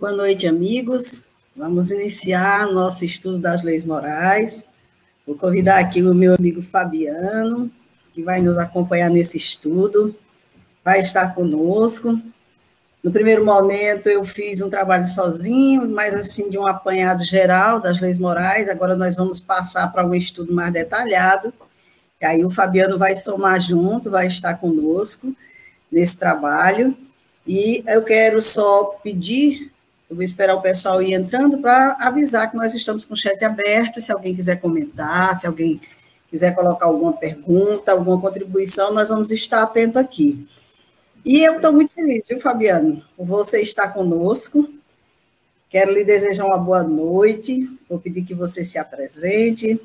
Boa noite, amigos. Vamos iniciar nosso estudo das leis morais. Vou convidar aqui o meu amigo Fabiano, que vai nos acompanhar nesse estudo, vai estar conosco. No primeiro momento, eu fiz um trabalho sozinho, mas assim, de um apanhado geral das leis morais. Agora, nós vamos passar para um estudo mais detalhado. E aí, o Fabiano vai somar junto, vai estar conosco nesse trabalho. E eu quero só pedir eu vou esperar o pessoal ir entrando para avisar que nós estamos com o chat aberto. Se alguém quiser comentar, se alguém quiser colocar alguma pergunta, alguma contribuição, nós vamos estar atento aqui. E eu estou muito feliz, viu, Fabiano? Você está conosco. Quero lhe desejar uma boa noite. Vou pedir que você se apresente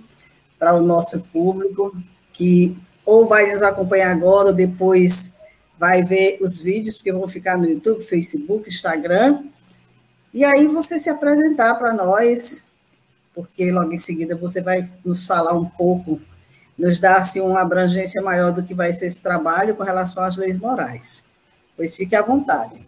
para o nosso público, que ou vai nos acompanhar agora ou depois vai ver os vídeos, porque vão ficar no YouTube, Facebook, Instagram. E aí você se apresentar para nós, porque logo em seguida você vai nos falar um pouco, nos dar assim, uma abrangência maior do que vai ser esse trabalho com relação às leis morais. Pois fique à vontade.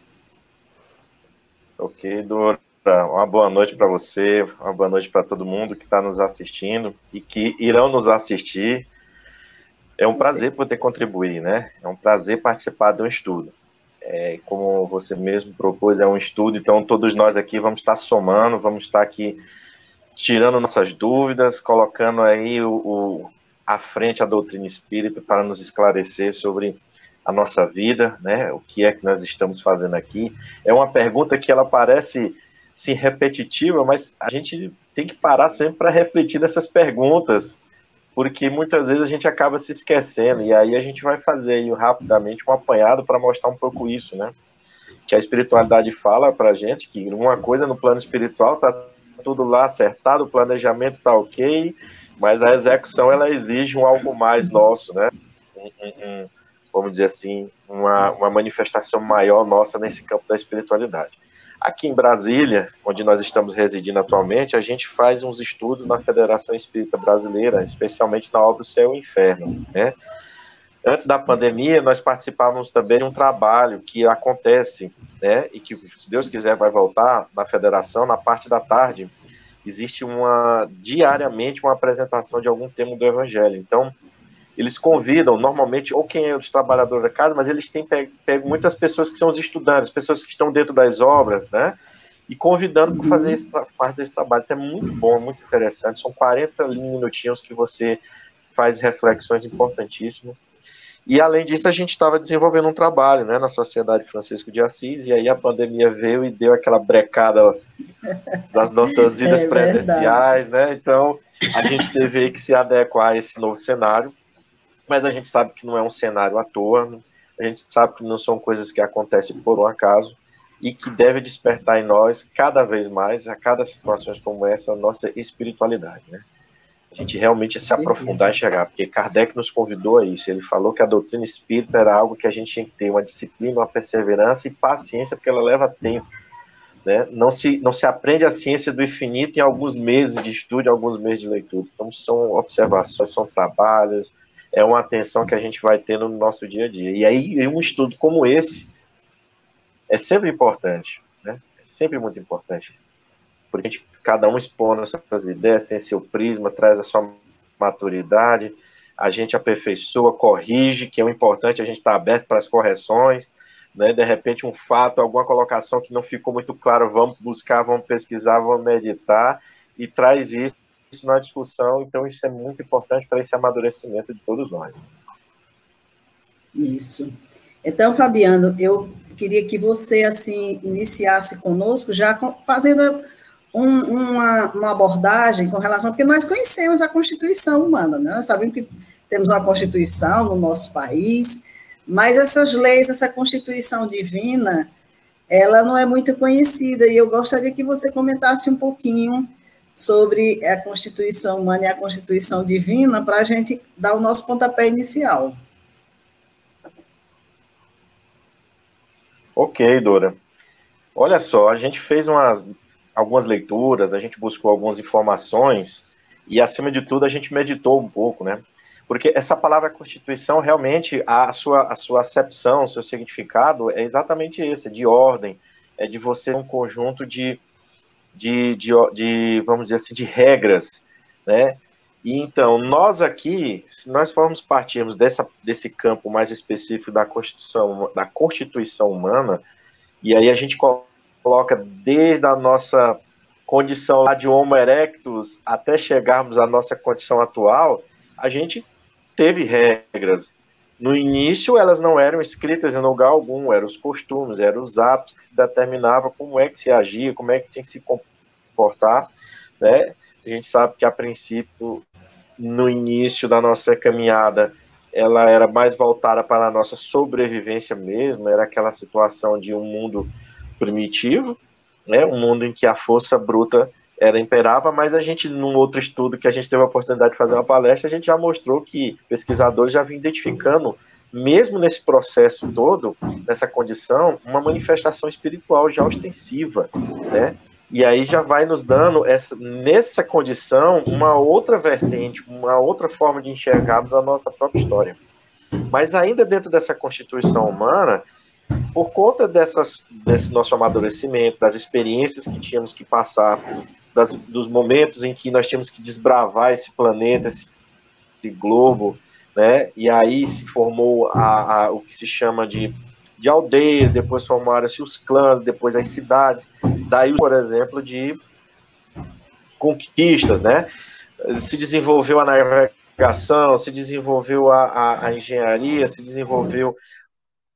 Ok, Dora. Uma boa noite para você, uma boa noite para todo mundo que está nos assistindo e que irão nos assistir. É um prazer poder contribuir, né? É um prazer participar de um estudo. É, como você mesmo propôs, é um estudo, então todos nós aqui vamos estar somando, vamos estar aqui tirando nossas dúvidas, colocando aí o, o à frente a doutrina espírita para nos esclarecer sobre a nossa vida, né? O que é que nós estamos fazendo aqui? É uma pergunta que ela parece sim repetitiva, mas a gente tem que parar sempre para refletir nessas perguntas porque muitas vezes a gente acaba se esquecendo, e aí a gente vai fazer aí, rapidamente um apanhado para mostrar um pouco isso, né? Que a espiritualidade fala para gente que uma coisa no plano espiritual tá tudo lá acertado, o planejamento está ok, mas a execução ela exige um algo mais nosso, né? Um, um, um, vamos dizer assim, uma, uma manifestação maior nossa nesse campo da espiritualidade. Aqui em Brasília, onde nós estamos residindo atualmente, a gente faz uns estudos na Federação Espírita Brasileira, especialmente na obra O Céu e o Inferno, né? Antes da pandemia, nós participávamos também de um trabalho que acontece, né, e que, se Deus quiser, vai voltar na federação, na parte da tarde, existe uma, diariamente, uma apresentação de algum tema do Evangelho. Então, eles convidam, normalmente, ou quem é os trabalhadores da casa, mas eles têm pego, pego muitas pessoas que são os estudantes, pessoas que estão dentro das obras, né? E convidando para fazer esse, parte desse trabalho. Então é muito bom, muito interessante. São 40 minutinhos que você faz reflexões importantíssimas. E além disso, a gente estava desenvolvendo um trabalho né, na Sociedade Francisco de Assis, e aí a pandemia veio e deu aquela brecada das nossas vidas é presenciais, né? Então a gente teve que se adequar a esse novo cenário mas a gente sabe que não é um cenário à toa, a gente sabe que não são coisas que acontecem por um acaso e que deve despertar em nós cada vez mais, a cada situação como essa, a nossa espiritualidade, né? A gente realmente se aprofundar e chegar, porque Kardec nos convidou a isso. Ele falou que a doutrina espírita era algo que a gente tinha que ter uma disciplina, uma perseverança e paciência, porque ela leva tempo. Né? Não, se, não se aprende a ciência do infinito em alguns meses de estudo, em alguns meses de leitura. Então, são observações, são trabalhos, é uma atenção que a gente vai tendo no nosso dia a dia. E aí, um estudo como esse é sempre importante, né? É sempre muito importante. Porque a gente, cada um expõe as suas ideias, tem seu prisma, traz a sua maturidade, a gente aperfeiçoa, corrige, que é o importante, a gente está aberto para as correções, né? De repente, um fato, alguma colocação que não ficou muito claro, vamos buscar, vamos pesquisar, vamos meditar, e traz isso isso na discussão, então isso é muito importante para esse amadurecimento de todos nós. Isso. Então, Fabiano, eu queria que você, assim, iniciasse conosco, já fazendo um, uma, uma, abordagem com relação, porque nós conhecemos a Constituição humana, né? Sabemos que temos uma Constituição no nosso país, mas essas leis, essa Constituição divina, ela não é muito conhecida, e eu gostaria que você comentasse um pouquinho sobre a Constituição humana e a Constituição divina para a gente dar o nosso pontapé inicial. Ok, Dora. Olha só, a gente fez umas, algumas leituras, a gente buscou algumas informações e, acima de tudo, a gente meditou um pouco, né? Porque essa palavra Constituição, realmente, a sua, a sua acepção, o seu significado é exatamente esse, de ordem, é de você um conjunto de, de, de, de, vamos dizer assim, de regras, né? E então, nós aqui, se nós formos partirmos dessa, desse campo mais específico da Constituição, da Constituição humana, e aí a gente coloca desde a nossa condição lá de Homo erectus até chegarmos à nossa condição atual, a gente teve regras. No início, elas não eram escritas em lugar algum, eram os costumes, eram os atos que se determinavam como é que se agia, como é que tinha que se comportar, né? A gente sabe que, a princípio, no início da nossa caminhada, ela era mais voltada para a nossa sobrevivência mesmo, era aquela situação de um mundo primitivo, né, um mundo em que a força bruta era imperava, mas a gente, num outro estudo que a gente teve a oportunidade de fazer uma palestra, a gente já mostrou que pesquisadores já vinham identificando, mesmo nesse processo todo, nessa condição, uma manifestação espiritual já ostensiva, né? E aí já vai nos dando, essa, nessa condição, uma outra vertente, uma outra forma de enxergarmos a nossa própria história. Mas ainda dentro dessa constituição humana, por conta dessas, desse nosso amadurecimento, das experiências que tínhamos que passar, das, dos momentos em que nós tínhamos que desbravar esse planeta, esse, esse globo, né? E aí se formou a, a, o que se chama de, de aldeias, depois formaram-se os clãs, depois as cidades. Daí, por exemplo, de conquistas, né? Se desenvolveu a navegação, se desenvolveu a, a, a engenharia, se desenvolveu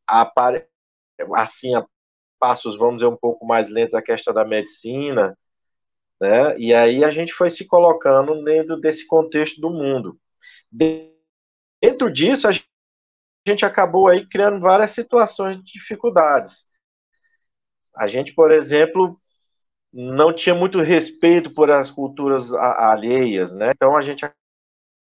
a, assim, a passos, vamos dizer, um pouco mais lentos a questão da medicina, né? E aí a gente foi se colocando dentro desse contexto do mundo. Dentro disso, a gente acabou aí criando várias situações de dificuldades. A gente, por exemplo, não tinha muito respeito por as culturas alheias, né? Então a gente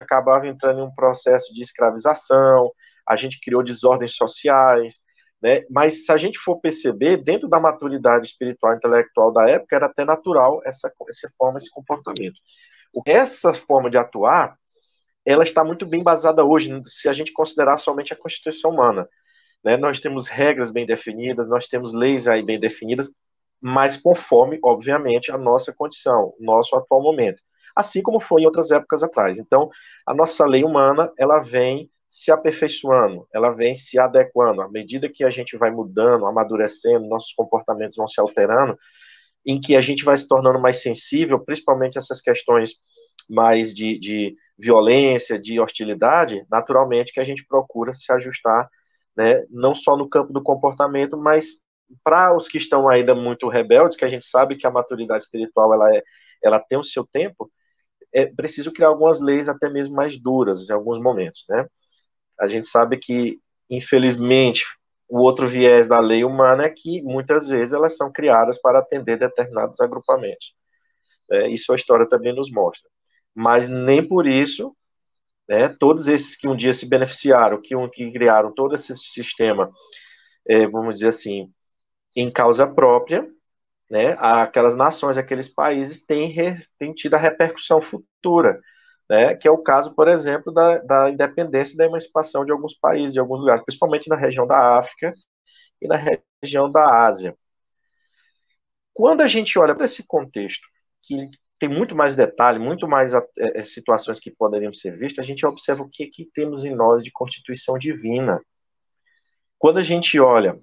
acabava entrando em um processo de escravização, a gente criou desordens sociais, né? Mas se a gente for perceber, dentro da maturidade espiritual e intelectual da época, era até natural essa, essa forma, esse comportamento. Essa forma de atuar, ela está muito bem basada hoje, se a gente considerar somente a Constituição humana. Né? Nós temos regras bem definidas, nós temos leis aí bem definidas, mas conforme, obviamente, a nossa condição, nosso atual momento. Assim como foi em outras épocas atrás. Então, a nossa lei humana, ela vem se aperfeiçoando, ela vem se adequando. À medida que a gente vai mudando, amadurecendo, nossos comportamentos vão se alterando, em que a gente vai se tornando mais sensível, principalmente essas questões mais de, de violência, de hostilidade, naturalmente que a gente procura se ajustar, né, não só no campo do comportamento, mas para os que estão ainda muito rebeldes, que a gente sabe que a maturidade espiritual ela, é, ela tem o seu tempo, é preciso criar algumas leis até mesmo mais duras em alguns momentos, né? A gente sabe que, infelizmente, o outro viés da lei humana é que muitas vezes elas são criadas para atender determinados agrupamentos. É, isso a história também nos mostra. Mas nem por isso, né, todos esses que um dia se beneficiaram, que, um, que criaram todo esse sistema, é, vamos dizer assim, em causa própria, né, aquelas nações, aqueles países têm, têm tido a repercussão futura né, que é o caso, por exemplo, da, da independência e da emancipação de alguns países, de alguns lugares, principalmente na região da África e na região da Ásia. Quando a gente olha para esse contexto, que tem muito mais detalhe, muito mais é, situações que poderiam ser vistas, a gente observa o que, que temos em nós de constituição divina. Quando a gente olha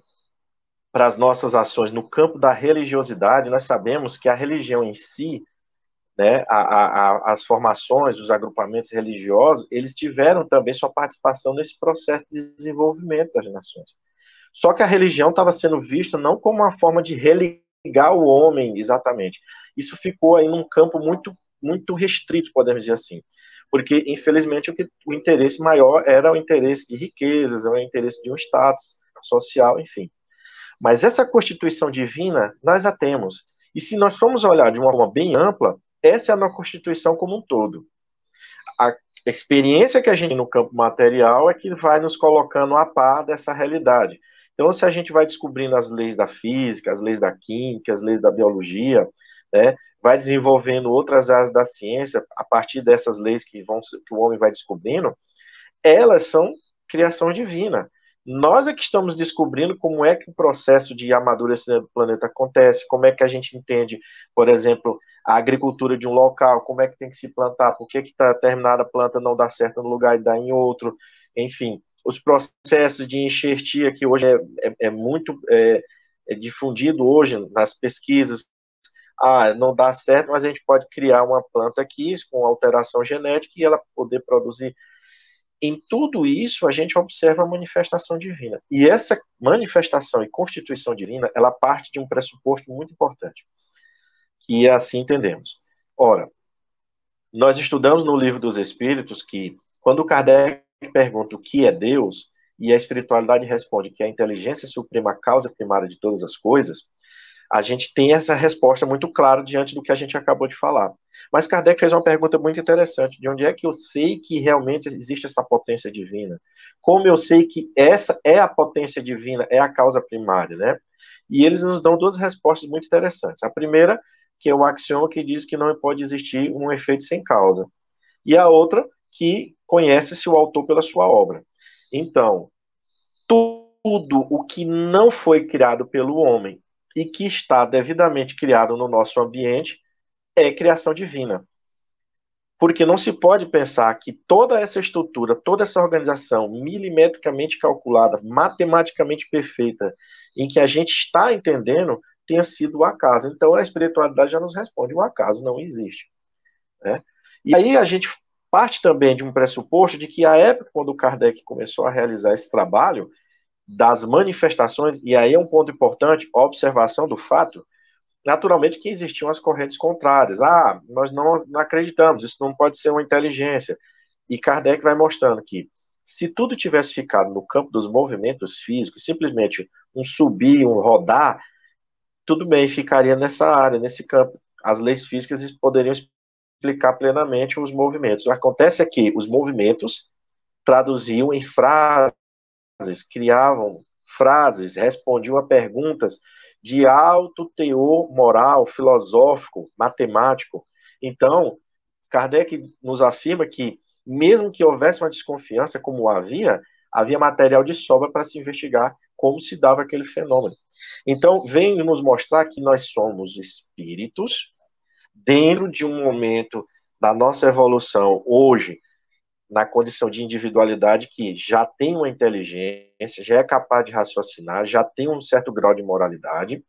para as nossas ações no campo da religiosidade, nós sabemos que a religião em si né, a, a, as formações, os agrupamentos religiosos, eles tiveram também sua participação nesse processo de desenvolvimento das nações. Só que a religião estava sendo vista não como uma forma de religar o homem exatamente. Isso ficou aí num campo muito, muito restrito, podemos dizer assim. Porque, infelizmente, o, que, o interesse maior era o interesse de riquezas, era o interesse de um status social, enfim. Mas essa constituição divina, nós a temos. E se nós formos olhar de uma forma bem ampla, essa é a nossa Constituição como um todo. A experiência que a gente tem no campo material é que vai nos colocando a par dessa realidade. Então, se a gente vai descobrindo as leis da física, as leis da química, as leis da biologia, né, vai desenvolvendo outras áreas da ciência a partir dessas leis que, vão, que o homem vai descobrindo, elas são criação divina. Nós é que estamos descobrindo como é que o processo de amadurecimento do planeta acontece, como é que a gente entende, por exemplo, a agricultura de um local, como é que tem que se plantar, por que, que tá, determinada planta não dá certo no lugar e dá em outro, enfim, os processos de enxertia que hoje é, é, é muito é, é difundido hoje nas pesquisas, ah, não dá certo, mas a gente pode criar uma planta aqui com alteração genética e ela poder produzir em tudo isso a gente observa a manifestação divina. E essa manifestação e constituição divina, ela parte de um pressuposto muito importante, que é assim entendemos. Ora, nós estudamos no livro dos Espíritos que quando Kardec pergunta o que é Deus e a espiritualidade responde que é a inteligência suprema, a causa primária de todas as coisas, a gente tem essa resposta muito clara diante do que a gente acabou de falar. Mas Kardec fez uma pergunta muito interessante: de onde é que eu sei que realmente existe essa potência divina? Como eu sei que essa é a potência divina, é a causa primária, né? E eles nos dão duas respostas muito interessantes. A primeira, que é o axioma que diz que não pode existir um efeito sem causa. E a outra, que conhece-se o autor pela sua obra. Então, tudo o que não foi criado pelo homem e que está devidamente criado no nosso ambiente é criação divina. Porque não se pode pensar que toda essa estrutura, toda essa organização milimetricamente calculada, matematicamente perfeita, em que a gente está entendendo, tenha sido o acaso. Então a espiritualidade já nos responde: o acaso não existe. Né? E aí a gente parte também de um pressuposto de que a época quando Kardec começou a realizar esse trabalho, das manifestações, e aí é um ponto importante, observação do fato, naturalmente que existiam as correntes contrárias. Ah, nós não, não acreditamos, isso não pode ser uma inteligência. E Kardec vai mostrando que se tudo tivesse ficado no campo dos movimentos físicos, simplesmente um subir, um rodar, tudo bem, ficaria nessa área, nesse campo. As leis físicas poderiam explicar plenamente os movimentos. O que acontece é que os movimentos traduziam em frases criavam frases, respondiam a perguntas de alto teor moral, filosófico, matemático. Então, Kardec nos afirma que, mesmo que houvesse uma desconfiança, como havia, havia material de sobra para se investigar como se dava aquele fenômeno. Então, vem nos mostrar que nós somos espíritos dentro de um momento da nossa evolução hoje, na condição de individualidade que já tem uma inteligência, já é capaz de raciocinar, já tem um certo grau de moralidade,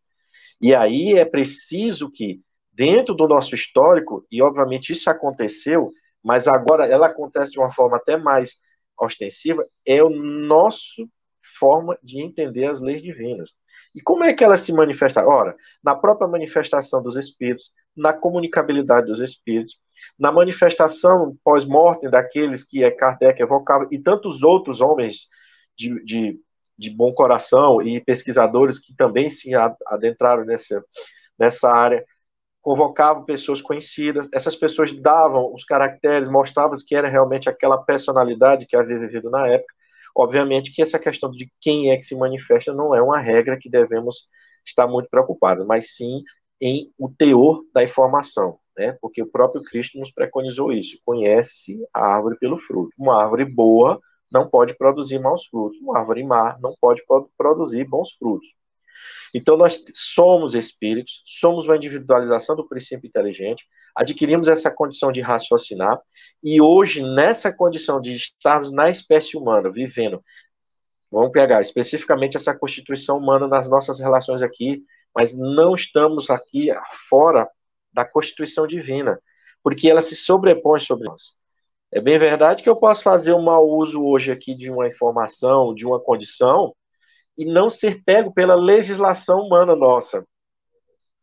e aí é preciso que, dentro do nosso histórico, e obviamente isso aconteceu, mas agora ela acontece de uma forma até mais ostensiva, é o nosso forma de entender as leis divinas. E como é que elas se manifestam? Ora, na própria manifestação dos espíritos, na comunicabilidade dos espíritos, na manifestação pós-mortem daqueles que é Kardec evocava, e tantos outros homens de, de, de, bom coração e pesquisadores que também se adentraram nessa, nessa área, convocavam pessoas conhecidas, essas pessoas davam os caracteres, mostravam que era realmente aquela personalidade que havia vivido na época. Obviamente que essa questão de quem é que se manifesta não é uma regra que devemos estar muito preocupados, mas sim em o teor da informação né? Porque o próprio Cristo nos preconizou isso. Conhece a árvore pelo fruto. Uma árvore boa não pode produzir maus frutos. Uma árvore má não pode produzir bons frutos. Então, nós somos espíritos, somos uma individualização do princípio inteligente, adquirimos essa condição de raciocinar, e hoje, nessa condição de estarmos na espécie humana, vivendo, vamos pegar especificamente essa constituição humana nas nossas relações aqui, mas não estamos aqui fora da Constituição Divina, porque ela se sobrepõe sobre nós. É bem verdade que eu posso fazer um mau uso hoje aqui de uma informação, de uma condição, e não ser pego pela legislação humana nossa.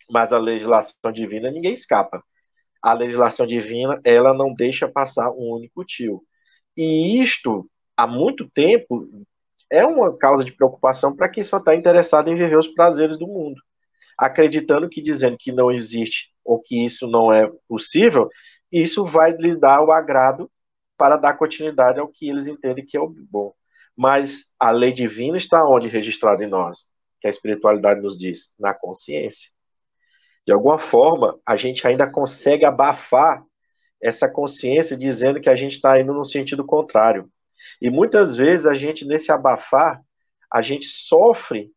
Mas a legislação divina ninguém escapa. A legislação divina, ela não deixa passar um único tio. E isto, há muito tempo, é uma causa de preocupação para quem só está interessado em viver os prazeres do mundo acreditando que dizendo que não existe ou que isso não é possível, isso vai lhe dar o agrado para dar continuidade ao que eles entendem que é o bom. Mas a lei divina está onde registrada em nós, que a espiritualidade nos diz, na consciência. De alguma forma, a gente ainda consegue abafar essa consciência dizendo que a gente está indo no sentido contrário. E muitas vezes a gente, nesse abafar, a gente sofre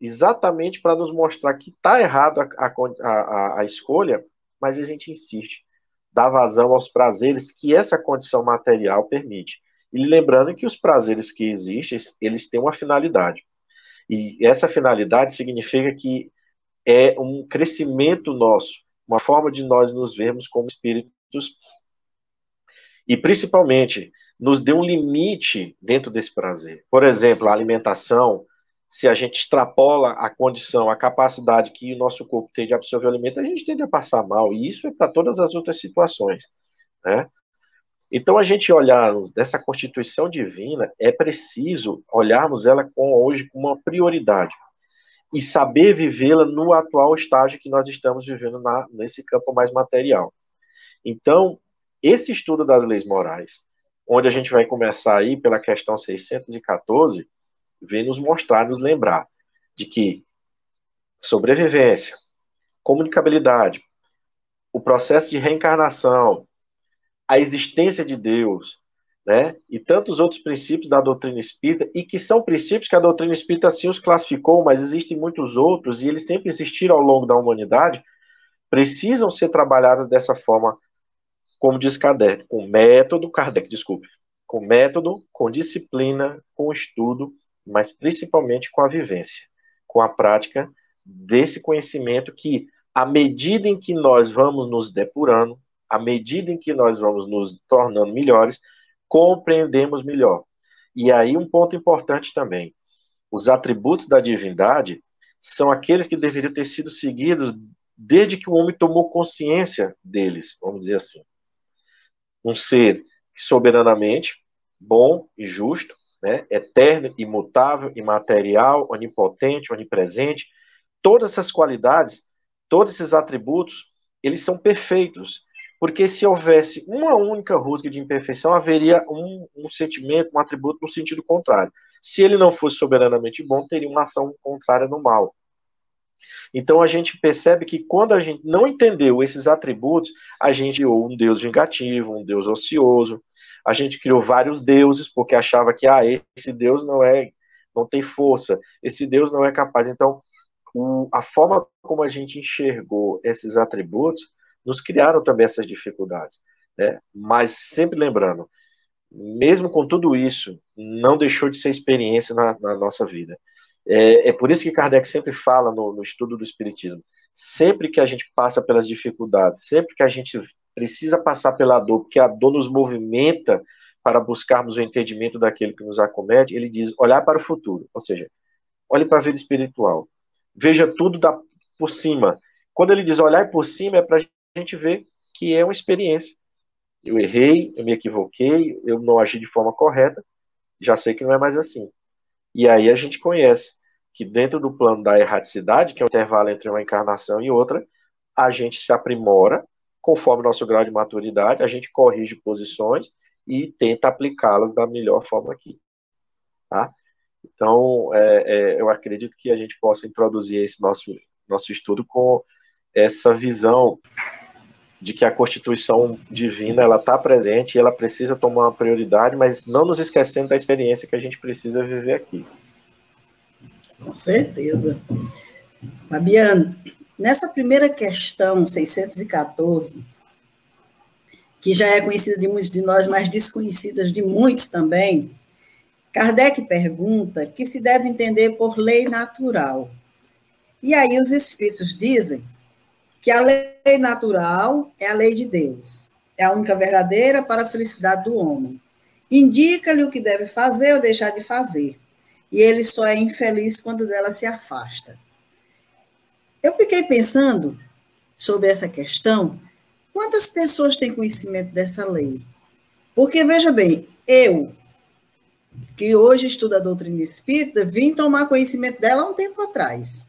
exatamente para nos mostrar que está errado a, a, a, escolha, mas a gente insiste, dá vazão aos prazeres que essa condição material permite. E lembrando que os prazeres que existem, eles têm uma finalidade. E essa finalidade significa que é um crescimento nosso, uma forma de nós nos vermos como espíritos e principalmente nos dê um limite dentro desse prazer. Por exemplo, a alimentação, se a gente extrapola a condição, a capacidade que o nosso corpo tem de absorver o alimento, a gente tende a passar mal, e isso é para todas as outras situações, né? Então, a gente olhar dessa constituição divina, é preciso olharmos ela com, hoje com uma prioridade e saber vivê-la no atual estágio que nós estamos vivendo na, nesse campo mais material. Então, esse estudo das leis morais, onde a gente vai começar aí pela questão 614, vem nos mostrar, nos lembrar de que sobrevivência, comunicabilidade, o processo de reencarnação, a existência de Deus, né, e tantos outros princípios da doutrina espírita, e que são princípios que a doutrina espírita sim os classificou, mas existem muitos outros, e eles sempre existiram ao longo da humanidade, precisam ser trabalhados dessa forma, como diz Kardec, com método, Kardec, desculpe, com método, com disciplina, com estudo mas principalmente com a vivência, com a prática desse conhecimento que, à medida em que nós vamos nos depurando, à medida em que nós vamos nos tornando melhores, compreendemos melhor. E aí um ponto importante também, os atributos da divindade são aqueles que deveriam ter sido seguidos desde que o homem tomou consciência deles, vamos dizer assim. Um ser soberanamente bom e justo, né? eterno, imutável, imaterial, onipotente, onipresente. Todas essas qualidades, todos esses atributos, eles são perfeitos. Porque se houvesse uma única rusga de imperfeição, haveria um, um sentimento, um atributo no sentido contrário. Se ele não fosse soberanamente bom, teria uma ação contrária no mal. Então a gente percebe que quando a gente não entendeu esses atributos, a gente criou um Deus vingativo, um Deus ocioso, a gente criou vários deuses porque achava que ah, esse Deus não é, não tem força, esse Deus não é capaz. Então, o, a forma como a gente enxergou esses atributos nos criaram também essas dificuldades. Né? Mas sempre lembrando, mesmo com tudo isso, não deixou de ser experiência na, na nossa vida. É, é, por isso que Kardec sempre fala no, no, estudo do Espiritismo. Sempre que a gente passa pelas dificuldades, sempre que a gente precisa passar pela dor, porque a dor nos movimenta para buscarmos o entendimento daquele que nos acomete, ele diz olhar para o futuro, ou seja, olhe para a vida espiritual, veja tudo da, por cima. Quando ele diz olhar por cima, é para a gente ver que é uma experiência. Eu errei, eu me equivoquei, eu não agi de forma correta, já sei que não é mais assim. E aí a gente conhece que dentro do plano da erraticidade, que é o intervalo entre uma encarnação e outra, a gente se aprimora conforme nosso grau de maturidade, a gente corrige posições e tenta aplicá-las da melhor forma aqui. Tá? Então, é, é, eu acredito que a gente possa introduzir esse nosso, nosso estudo com essa visão de que a Constituição divina ela está presente e ela precisa tomar uma prioridade, mas não nos esquecendo da experiência que a gente precisa viver aqui. Com certeza. Fabiano, Nessa primeira questão, 614, que já é conhecida de muitos de nós, mas desconhecida de muitos também, Kardec pergunta que se deve entender por lei natural. E aí os espíritos dizem que a lei natural é a lei de Deus, é a única verdadeira para a felicidade do homem. Indica-lhe o que deve fazer ou deixar de fazer, e ele só é infeliz quando dela se afasta. Eu fiquei pensando sobre essa questão, quantas pessoas têm conhecimento dessa lei? Porque, veja bem, eu, que hoje estudo a doutrina espírita, vim tomar conhecimento dela há um tempo atrás.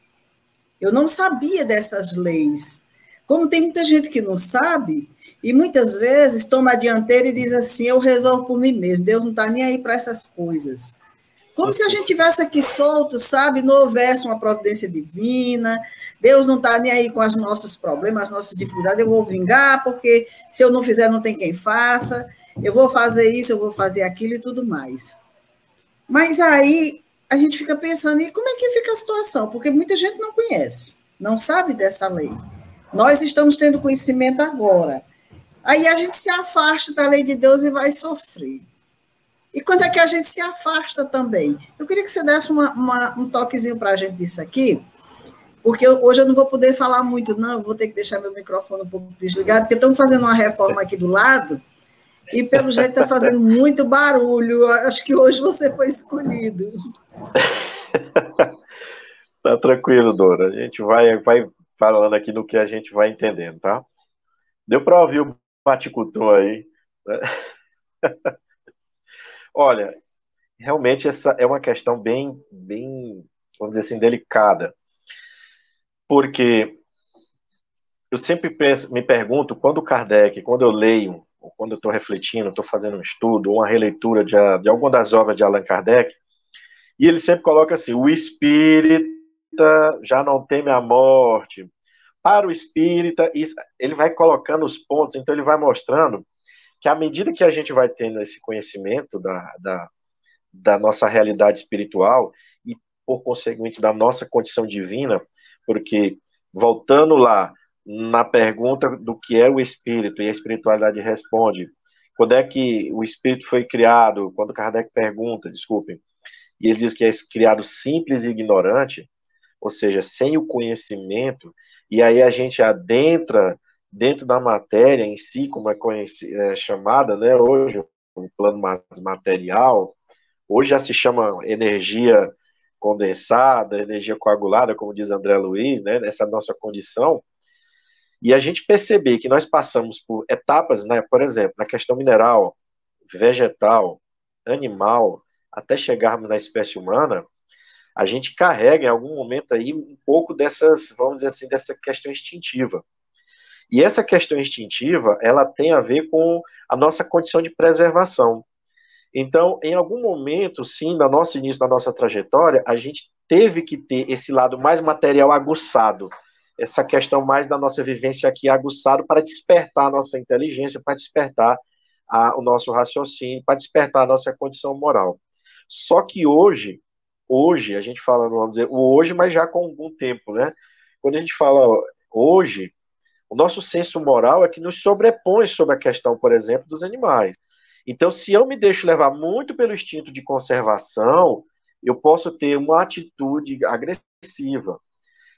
Eu não sabia dessas leis. Como tem muita gente que não sabe, e muitas vezes toma a dianteira e diz assim: eu resolvo por mim mesmo, Deus não está nem aí para essas coisas. Como se a gente tivesse aqui solto, sabe? Não houvesse uma providência divina. Deus não está nem aí com os nossos problemas, as nossas dificuldades. Eu vou vingar, porque se eu não fizer, não tem quem faça. Eu vou fazer isso, eu vou fazer aquilo e tudo mais. Mas aí a gente fica pensando, e como é que fica a situação? Porque muita gente não conhece, não sabe dessa lei. Nós estamos tendo conhecimento agora. Aí a gente se afasta da lei de Deus e vai sofrer. E quando é que a gente se afasta também? Eu queria que você desse uma, uma, um toquezinho para a gente disso aqui, porque eu, hoje eu não vou poder falar muito, não, vou ter que deixar meu microfone um pouco desligado, porque estamos fazendo uma reforma aqui do lado, e pelo jeito está fazendo muito barulho. Acho que hoje você foi escolhido. tá tranquilo, Dora. A gente vai, vai falando aqui no que a gente vai entendendo, tá? Deu para ouvir o baticutor aí. Né? Olha, realmente essa é uma questão bem, bem, vamos dizer assim, delicada. Porque eu sempre penso, me pergunto, quando Kardec, quando eu leio, ou quando eu estou refletindo, estou fazendo um estudo, uma releitura de, de alguma das obras de Allan Kardec, e ele sempre coloca assim: o espírita já não teme a morte. Para o espírita, ele vai colocando os pontos, então ele vai mostrando que à medida que a gente vai tendo esse conhecimento da, da, da nossa realidade espiritual e, por conseguinte, da nossa condição divina, porque, voltando lá na pergunta do que é o espírito, e a espiritualidade responde, quando é que o espírito foi criado? Quando Kardec pergunta, desculpem, e ele diz que é criado simples e ignorante, ou seja, sem o conhecimento, e aí a gente adentra dentro da matéria em si, como é, é chamada, né, hoje, o plano material, hoje já se chama energia condensada, energia coagulada, como diz André Luiz, né, nessa nossa condição, e a gente perceber que nós passamos por etapas, né, por exemplo, na questão mineral, vegetal, animal, até chegarmos na espécie humana, a gente carrega em algum momento aí um pouco dessas, vamos dizer assim, dessa questão instintiva. E essa questão instintiva, ela tem a ver com a nossa condição de preservação. Então, em algum momento, sim, no nosso início da nossa trajetória, a gente teve que ter esse lado mais material aguçado, essa questão mais da nossa vivência aqui aguçado para despertar a nossa inteligência, para despertar a, o nosso raciocínio, para despertar a nossa condição moral. Só que hoje, hoje, a gente fala, vamos dizer, o hoje, mas já com algum tempo, né? Quando a gente fala hoje, o nosso senso moral é que nos sobrepõe sobre a questão, por exemplo, dos animais. Então, se eu me deixo levar muito pelo instinto de conservação, eu posso ter uma atitude agressiva.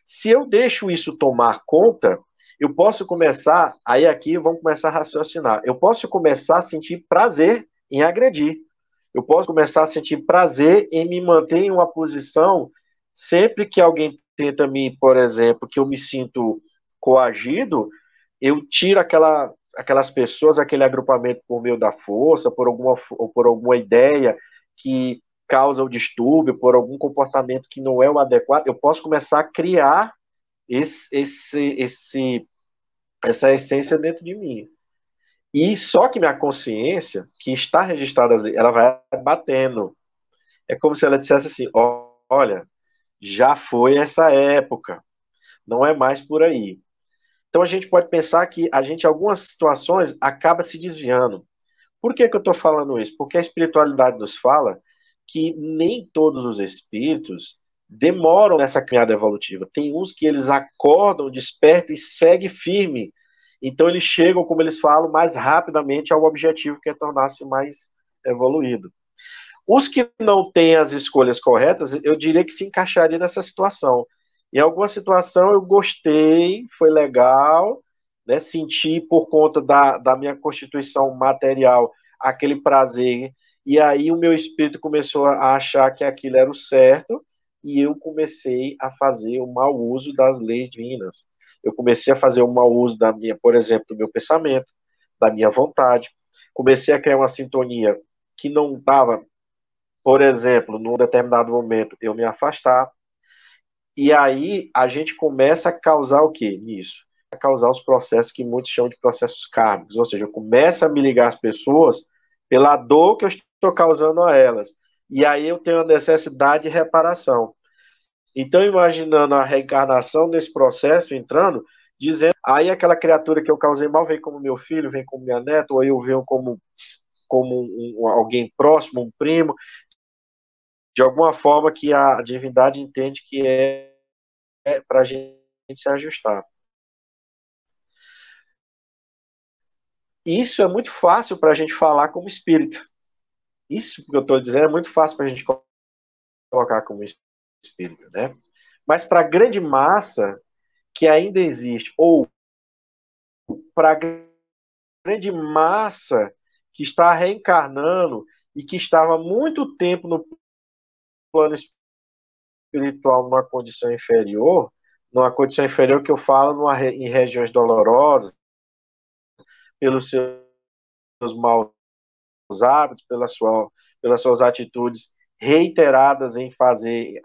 Se eu deixo isso tomar conta, eu posso começar, aí aqui vamos começar a raciocinar. Eu posso começar a sentir prazer em agredir eu posso começar a sentir prazer em me manter em uma posição sempre que alguém tenta me, por exemplo, que eu me sinto coagido, eu tiro aquela, aquelas pessoas, aquele agrupamento por meio da força, por alguma, por alguma ideia que causa o distúrbio, por algum comportamento que não é o adequado, eu posso começar a criar esse, esse, esse, essa essência dentro de mim. E só que minha consciência, que está registrada, ela vai batendo. É como se ela dissesse assim: olha, já foi essa época, não é mais por aí. Então a gente pode pensar que a gente, em algumas situações, acaba se desviando. Por que, que eu estou falando isso? Porque a espiritualidade nos fala que nem todos os espíritos demoram nessa caminhada evolutiva. Tem uns que eles acordam, despertam e seguem firme então eles chegam, como eles falam, mais rapidamente ao objetivo que é tornar-se mais evoluído. Os que não têm as escolhas corretas, eu diria que se encaixaria nessa situação. Em alguma situação eu gostei, foi legal, né, senti por conta da, da minha constituição material aquele prazer, e aí o meu espírito começou a achar que aquilo era o certo, e eu comecei a fazer o mau uso das leis divinas eu comecei a fazer um mau uso da minha, por exemplo, do meu pensamento, da minha vontade. Comecei a criar uma sintonia que não estava, por exemplo, num determinado momento, eu me afastar. E aí a gente começa a causar o que nisso? A causar os processos que muitos chamam de processos kármicos, ou seja, eu começo a me ligar às pessoas pela dor que eu estou causando a elas. E aí eu tenho a necessidade de reparação. Então, imaginando a reencarnação nesse processo, entrando, dizendo, aí aquela criatura que eu causei mal vem como meu filho, vem como minha neta, ou eu venho como, como um, alguém próximo, um primo, de alguma forma que a divindade entende que é, é para a gente se ajustar. Isso é muito fácil para a gente falar como espírita. Isso que eu estou dizendo é muito fácil para a gente colocar como espírita, né? Mas para a grande massa que ainda existe, ou para a grande massa que está reencarnando e que estava muito tempo no plano espiritual numa condição inferior, numa condição inferior que eu falo numa, em regiões dolorosas, pelos seus maus hábitos, pela sua, pelas suas atitudes reiteradas em fazer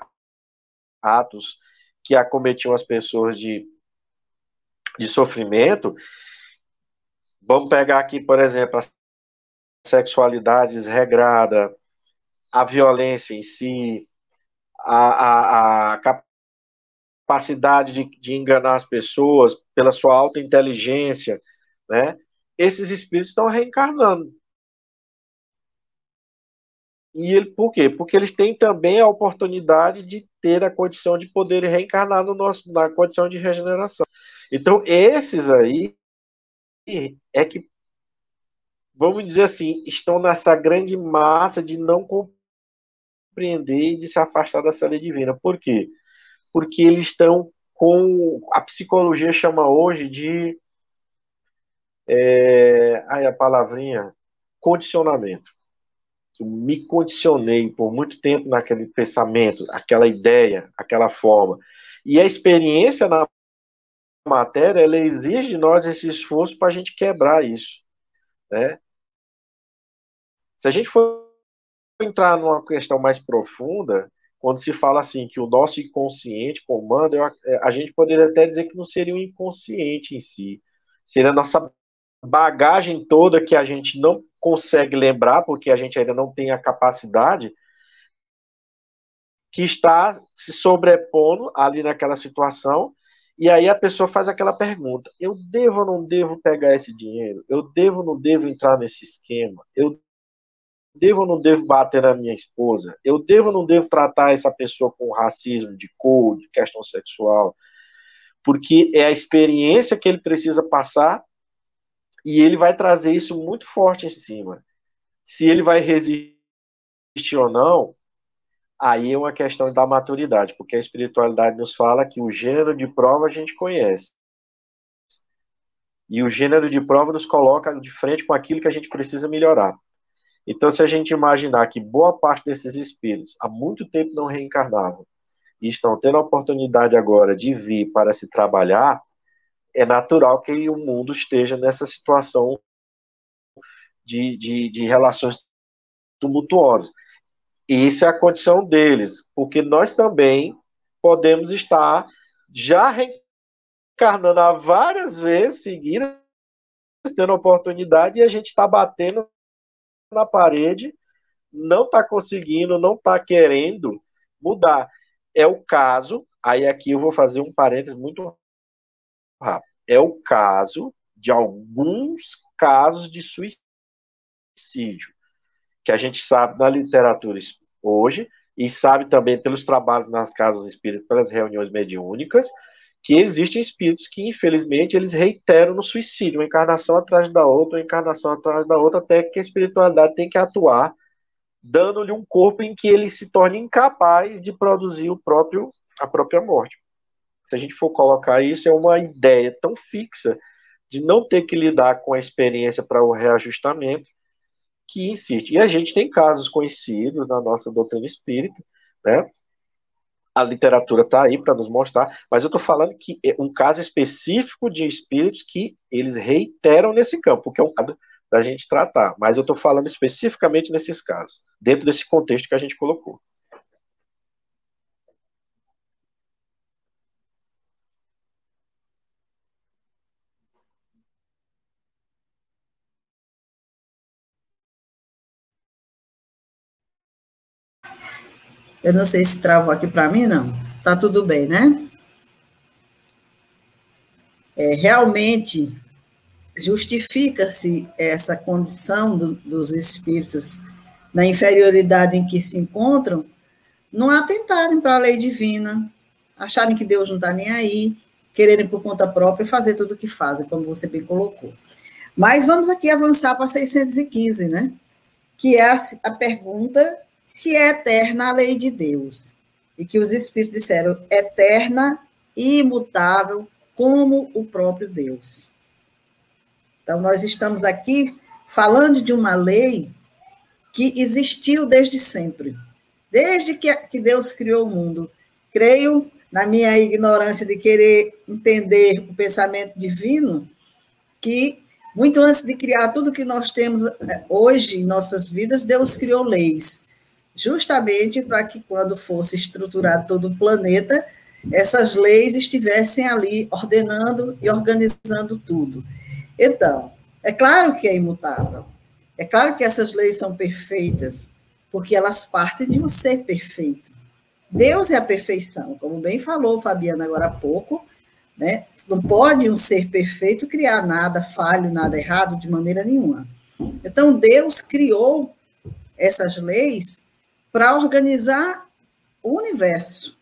atos que acometiam as pessoas de, de sofrimento. Vamos pegar aqui, por exemplo, a sexualidade desregrada, a violência em si, a, a, a capacidade de, de, enganar as pessoas pela sua alta inteligência, né? Esses espíritos estão reencarnando. E ele, por quê? Porque eles têm também a oportunidade de ter a condição de poder reencarnar no nosso, na condição de regeneração. Então, esses aí é que, vamos dizer assim, estão nessa grande massa de não compreender e de se afastar da saída divina. Por quê? Porque eles estão com. A psicologia chama hoje de. É, aí a palavrinha condicionamento me condicionei por muito tempo naquele pensamento, aquela ideia, aquela forma. E a experiência na matéria, ela exige de nós esse esforço para a gente quebrar isso. Né? Se a gente for entrar numa questão mais profunda, quando se fala assim que o nosso inconsciente comanda, eu, é, a gente poderia até dizer que não seria o inconsciente em si, seria a nossa bagagem toda que a gente não consegue lembrar, porque a gente ainda não tem a capacidade, que está se sobrepondo ali naquela situação, e aí a pessoa faz aquela pergunta: eu devo ou não devo pegar esse dinheiro? Eu devo ou não devo entrar nesse esquema? Eu devo ou não devo bater na minha esposa? Eu devo ou não devo tratar essa pessoa com racismo, de cor, de questão sexual? Porque é a experiência que ele precisa passar e ele vai trazer isso muito forte em cima. Se ele vai resistir ou não, aí é uma questão da maturidade, porque a espiritualidade nos fala que o gênero de prova a gente conhece. E o gênero de prova nos coloca de frente com aquilo que a gente precisa melhorar. Então, se a gente imaginar que boa parte desses espíritos há muito tempo não reencarnavam e estão tendo a oportunidade agora de vir para se trabalhar, é natural que o mundo esteja nessa situação de, de, de relações tumultuosas. E isso é a condição deles, porque nós também podemos estar já reencarnando há várias vezes seguidas, tendo oportunidade, e a gente está batendo na parede, não está conseguindo, não está querendo mudar. É o caso, aí aqui eu vou fazer um parênteses muito é o caso de alguns casos de suicídio, que a gente sabe na literatura hoje, e sabe também pelos trabalhos nas casas espíritas, pelas reuniões mediúnicas, que existem espíritos que, infelizmente, eles reiteram no suicídio, uma encarnação atrás da outra, uma encarnação atrás da outra, até que a espiritualidade tem que atuar, dando-lhe um corpo em que ele se torne incapaz de produzir o próprio, a própria morte se a gente for colocar isso, é uma ideia tão fixa de não ter que lidar com a experiência para o reajustamento que insiste. E a gente tem casos conhecidos na nossa doutrina espírita, né? A literatura está aí para nos mostrar, mas eu estou falando que é um caso específico de espíritos que eles reiteram nesse campo, que é um caso da gente tratar. Mas eu estou falando especificamente nesses casos, dentro desse contexto que a gente colocou. Eu não sei se travou aqui para mim, não. Tá tudo bem, né? É, realmente justifica-se essa condição do, dos espíritos na inferioridade em que se encontram, não atentarem para a lei divina, acharem que Deus não está nem aí, quererem por conta própria fazer tudo o que fazem, como você bem colocou. Mas vamos aqui avançar para 615, né? Que é a, a pergunta se é eterna a lei de Deus. E que os Espíritos disseram eterna e imutável como o próprio Deus. Então, nós estamos aqui falando de uma lei que existiu desde sempre. Desde que, Deus criou o mundo. Creio, na minha ignorância de querer entender o pensamento divino, que muito antes de criar tudo que nós temos é, hoje em nossas vidas, Deus criou leis, justamente para que quando fosse estruturado todo o planeta, essas leis estivessem ali ordenando e organizando tudo. Então, é claro que é imutável. É claro que essas leis são perfeitas, porque elas partem de um ser perfeito. Deus é a perfeição, como bem falou Fabiana agora há pouco, né? Não pode um ser perfeito criar nada falho, nada errado de maneira nenhuma. Então Deus criou essas leis para organizar o universo.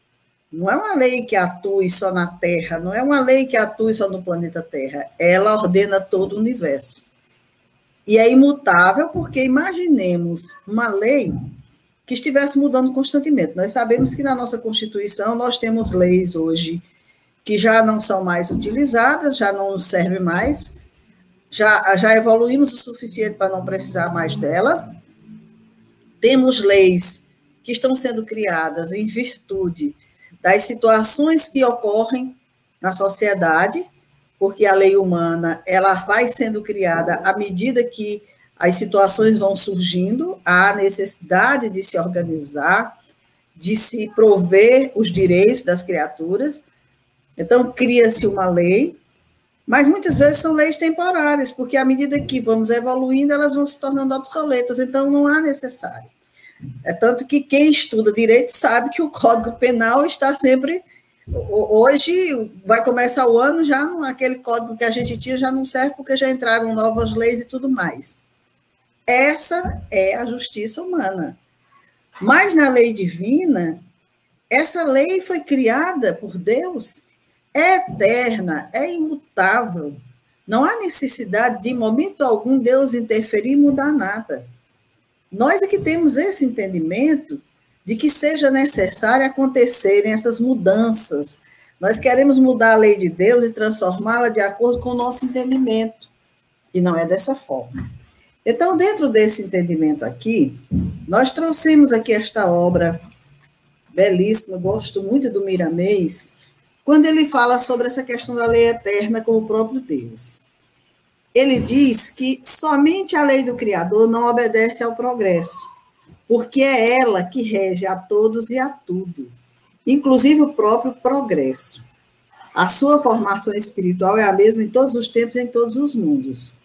Não é uma lei que atue só na Terra, não é uma lei que atue só no planeta Terra. Ela ordena todo o universo. E é imutável porque imaginemos uma lei que estivesse mudando constantemente. Nós sabemos que na nossa Constituição nós temos leis hoje que já não são mais utilizadas, já não servem mais, já, já evoluímos o suficiente para não precisar mais dela. Temos leis que estão sendo criadas em virtude das situações que ocorrem na sociedade porque a lei humana ela vai sendo criada à medida que as situações vão surgindo, há necessidade de se organizar, de se prover os direitos das criaturas. Então, cria-se uma lei, mas muitas vezes são leis temporárias, porque à medida que vamos evoluindo, elas vão se tornando obsoletas, então não há necessário. É tanto que quem estuda direito sabe que o Código Penal está sempre Hoje vai começar o ano já aquele código que a gente tinha já não serve porque já entraram novas leis e tudo mais. Essa é a justiça humana. Mas na lei divina, essa lei foi criada por Deus, é eterna, é imutável. Não há necessidade de, em momento algum, Deus interferir e mudar nada. Nós é que temos esse entendimento de que seja necessário acontecerem essas mudanças. Nós queremos mudar a lei de Deus e transformá-la de acordo com o nosso entendimento. E não é dessa forma. Então, dentro desse entendimento aqui, nós trouxemos aqui esta obra belíssima, gosto muito do Miramês, quando ele fala sobre essa questão da lei eterna com o próprio Deus. Ele diz que somente a lei do Criador não obedece ao progresso, porque é ela que rege a todos e a tudo, inclusive o próprio progresso. A sua formação espiritual é a mesma em todos os tempos e em todos os mundos.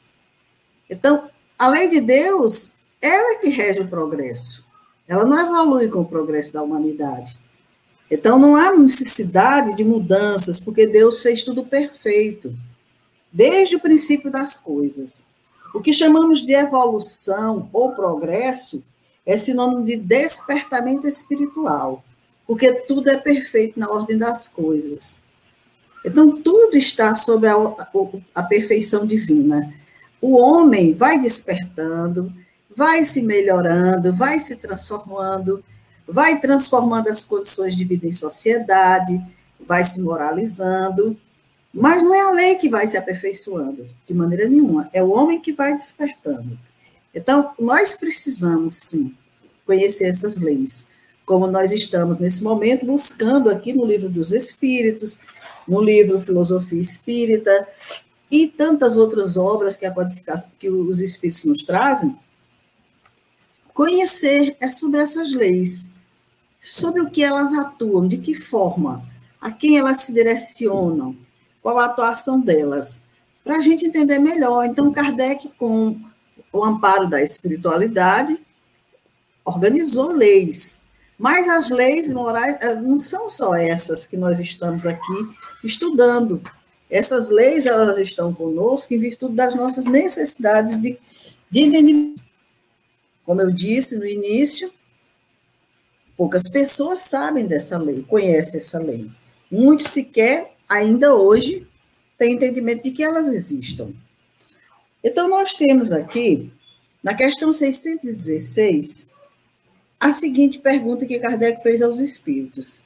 Então, a lei de Deus, ela é que rege o progresso. Ela não evolui com o progresso da humanidade. Então, não há necessidade de mudanças, porque Deus fez tudo perfeito, desde o princípio das coisas. O que chamamos de evolução ou progresso é sinônimo de despertamento espiritual, porque tudo é perfeito na ordem das coisas. Então, tudo está sob a, a, perfeição divina. O homem vai despertando, vai se melhorando, vai se transformando, vai transformando as condições de vida em sociedade, vai se moralizando, mas não é a lei que vai se aperfeiçoando, de maneira nenhuma, é o homem que vai despertando. Então, nós precisamos, sim, conhecer essas leis, como nós estamos nesse momento buscando aqui no livro dos Espíritos, no livro Filosofia Espírita e tantas outras obras que a que os Espíritos nos trazem. Conhecer é sobre essas leis, sobre o que elas atuam, de que forma, a quem elas se direcionam, qual a atuação delas, para a gente entender melhor. Então, Kardec, com o amparo da espiritualidade, organizou leis. Mas as leis morais não são só essas que nós estamos aqui estudando. Essas leis elas estão conosco em virtude das nossas necessidades de, de entendimento. Como eu disse no início, Poucas pessoas sabem dessa lei, conhecem essa lei. Muitos sequer, ainda hoje, têm entendimento de que elas existam. Então, nós temos aqui, na questão 616, a seguinte pergunta que Kardec fez aos espíritos: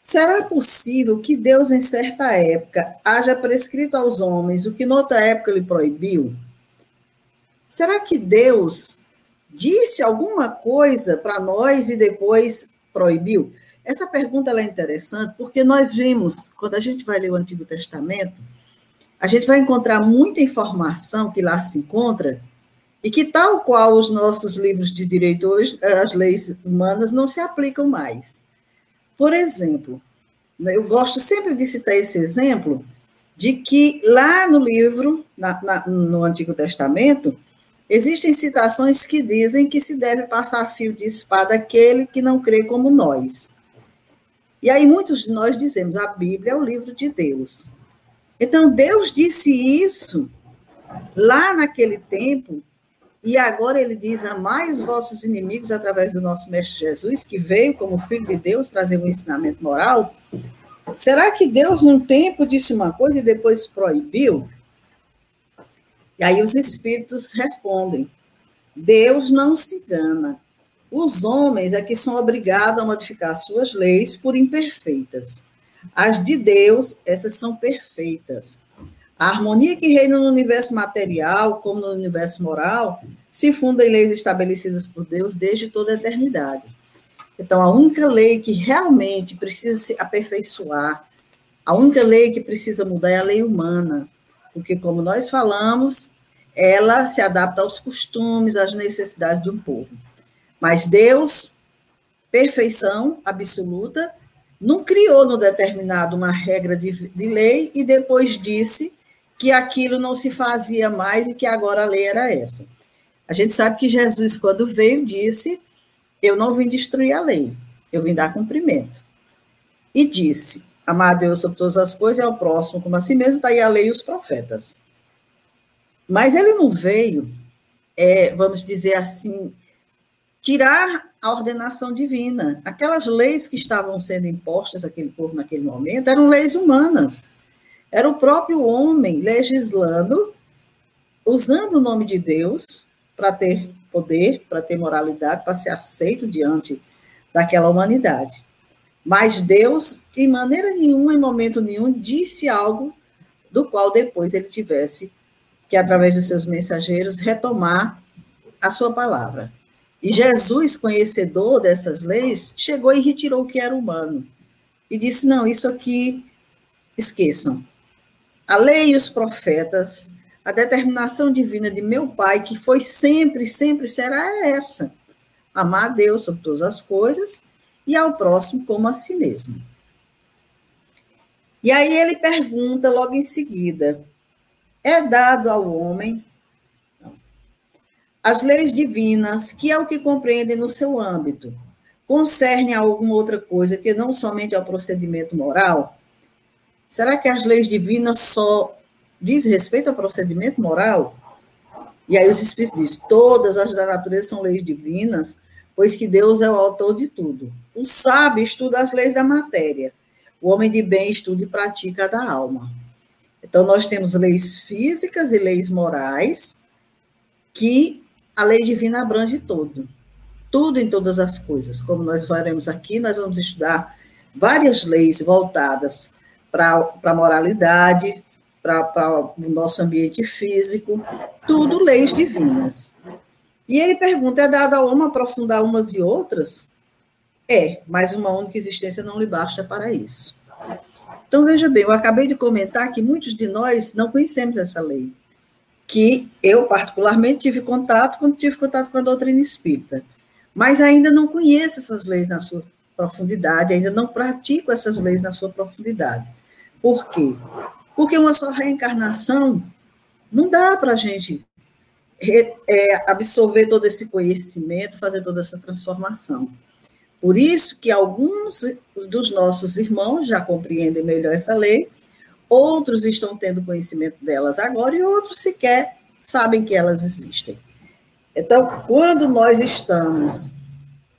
Será possível que Deus, em certa época, haja prescrito aos homens o que noutra época lhe proibiu? Será que Deus disse alguma coisa para nós e depois proibiu? Essa pergunta é interessante porque nós vimos, quando a gente vai ler o Antigo Testamento, a gente vai encontrar muita informação que lá se encontra e que, tal qual os nossos livros de direito hoje, as leis humanas não se aplicam mais. Por exemplo, eu gosto sempre de citar esse exemplo de que lá no livro, na, na, no Antigo Testamento, existem citações que dizem que se deve passar fio de espada aquele que não crê como nós. E aí muitos de nós dizemos, a Bíblia é o livro de Deus. Então, Deus disse isso lá naquele tempo e agora ele diz: Amai os vossos inimigos através do nosso Mestre Jesus, que veio como Filho de Deus trazer um ensinamento moral. Será que Deus, num tempo, disse uma coisa e depois proibiu? E aí os espíritos respondem: Deus não se engana. Os homens é que são obrigados a modificar suas leis por imperfeitas. As de Deus, essas são perfeitas. A harmonia que reina no universo material, como no universo moral, se funda em leis estabelecidas por Deus desde toda a eternidade. Então, a única lei que realmente precisa se aperfeiçoar, a única lei que precisa mudar é a lei humana, porque, como nós falamos, ela se adapta aos costumes, às necessidades do povo. Mas Deus, perfeição absoluta, não criou no determinado uma regra de, de lei e depois disse que aquilo não se fazia mais e que agora a lei era essa. A gente sabe que Jesus, quando veio, disse: Eu não vim destruir a lei, eu vim dar cumprimento. E disse: Amar a Deus sobre todas as coisas e ao próximo como a si mesmo, está aí a lei e os profetas. Mas ele não veio, é, vamos dizer assim, tirar a ordenação divina. Aquelas leis que estavam sendo impostas àquele povo naquele momento eram leis humanas. Era o próprio homem legislando, usando o nome de Deus para ter poder, para ter moralidade, para ser aceito diante daquela humanidade. Mas Deus, em maneira nenhuma, em momento nenhum, disse algo do qual depois ele tivesse que, através dos seus mensageiros, retomar a sua palavra. E Jesus, conhecedor dessas leis, chegou e retirou o que era humano. E disse: não, isso aqui esqueçam a lei e os profetas, a determinação divina de meu Pai, que foi sempre, sempre será essa: amar a Deus sobre todas as coisas e ao próximo como a si mesmo. E aí ele pergunta logo em seguida: é dado ao homem as leis divinas, que é o que compreendem no seu âmbito, concernem a alguma outra coisa que não somente ao procedimento moral? Será que as leis divinas só diz respeito ao procedimento moral? E aí os Espíritos dizem, todas as da natureza são leis divinas, pois que Deus é o autor de tudo. O sábio estuda as leis da matéria, o homem de bem estuda e pratica a da alma. Então, nós temos leis físicas e leis morais, que a lei divina abrange tudo. Tudo em todas as coisas. Como nós faremos aqui, nós vamos estudar várias leis voltadas para a moralidade, para o nosso ambiente físico, tudo leis divinas. E ele pergunta: é dado ao homem aprofundar umas e outras? É, mas uma única existência não lhe basta para isso. Então, veja bem, eu acabei de comentar que muitos de nós não conhecemos essa lei, que eu, particularmente, tive contato quando tive contato com a doutrina espírita, mas ainda não conheço essas leis na sua profundidade, ainda não pratico essas leis na sua profundidade. Por quê? Porque uma só reencarnação não dá para a gente é, absorver todo esse conhecimento, fazer toda essa transformação. Por isso que alguns dos nossos irmãos já compreendem melhor essa lei, outros estão tendo conhecimento delas agora e outros sequer sabem que elas existem. Então, quando nós estamos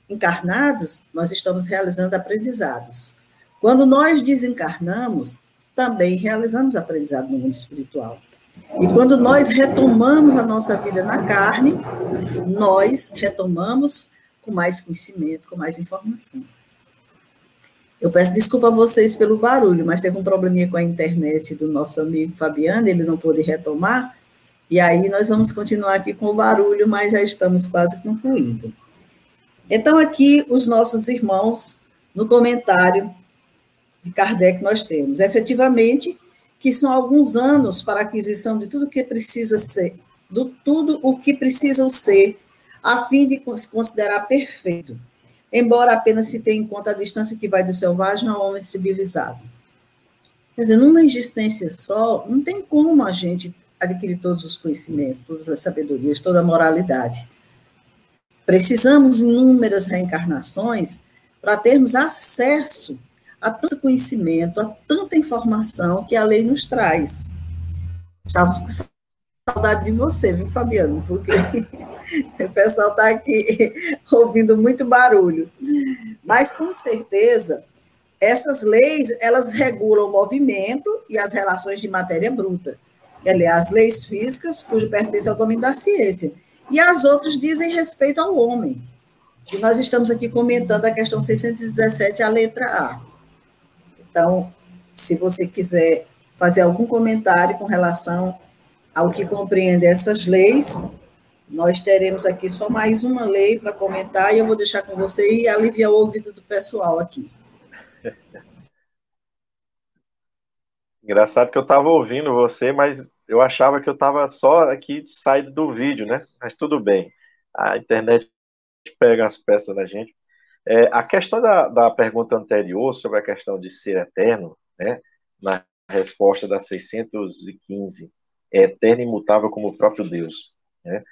encarnados, nós estamos realizando aprendizados. Quando nós desencarnamos, também realizamos aprendizado no mundo espiritual. E quando nós retomamos a nossa vida na carne, nós retomamos com mais conhecimento, com mais informação. Eu peço desculpa a vocês pelo barulho, mas teve um probleminha com a internet do nosso amigo Fabiano, ele não pôde retomar, e aí nós vamos continuar aqui com o barulho, mas já estamos quase concluindo. Então, aqui, os nossos irmãos, no comentário de Kardec, nós temos, efetivamente, que são alguns anos para a aquisição de tudo que precisa ser, do tudo o que precisam ser, a fim de se considerar perfeito embora apenas se tenha em conta a distância que vai do selvagem ao homem civilizado. Quer dizer, numa existência só, não tem como a gente adquirir todos os conhecimentos, todas as sabedorias, toda a moralidade. Precisamos inúmeras reencarnações para termos acesso a tanto conhecimento, a tanta informação que a lei nos traz. Estávamos com saudade de você, viu, Fabiano? Porque o pessoal está aqui ouvindo muito barulho. Mas, com certeza, essas leis, elas regulam o movimento e as relações de matéria bruta. Aliás, as leis físicas, cujo pertence ao domínio da ciência. E as outras dizem respeito ao homem. E nós estamos aqui comentando a questão 617, a letra A. Então, se você quiser fazer algum comentário com relação ao que compreende essas leis, nós teremos aqui só mais uma lei para comentar e eu vou deixar com você e aliviar o ouvido do pessoal aqui. Engraçado que eu estava ouvindo você, mas eu achava que eu estava só aqui saído do vídeo, né? Mas tudo bem. A internet pega as peças da gente. É, a questão da, da pergunta anterior sobre a questão de ser eterno, né? Na resposta da 615, é eterno e imutável como o próprio Deus, né?